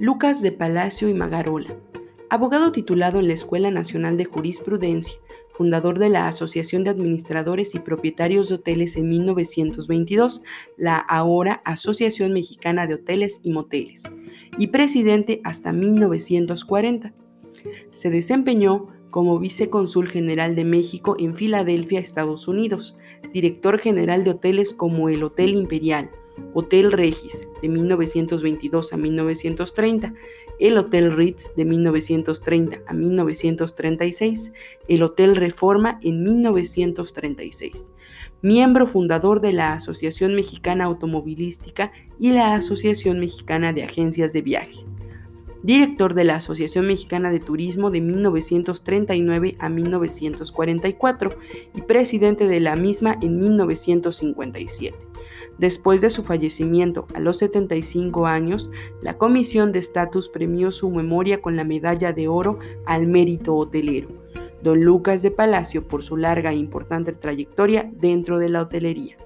Lucas de Palacio y Magarola, abogado titulado en la Escuela Nacional de Jurisprudencia, fundador de la Asociación de Administradores y Propietarios de Hoteles en 1922, la ahora Asociación Mexicana de Hoteles y Moteles, y presidente hasta 1940. Se desempeñó como vicecónsul general de México en Filadelfia, Estados Unidos, director general de hoteles como el Hotel Imperial, Hotel Regis de 1922 a 1930, el Hotel Ritz de 1930 a 1936, el Hotel Reforma en 1936. Miembro fundador de la Asociación Mexicana Automovilística y la Asociación Mexicana de Agencias de Viajes. Director de la Asociación Mexicana de Turismo de 1939 a 1944 y presidente de la misma en 1957. Después de su fallecimiento a los 75 años, la Comisión de Estatus premió su memoria con la Medalla de Oro al Mérito Hotelero. Don Lucas de Palacio por su larga e importante trayectoria dentro de la hotelería.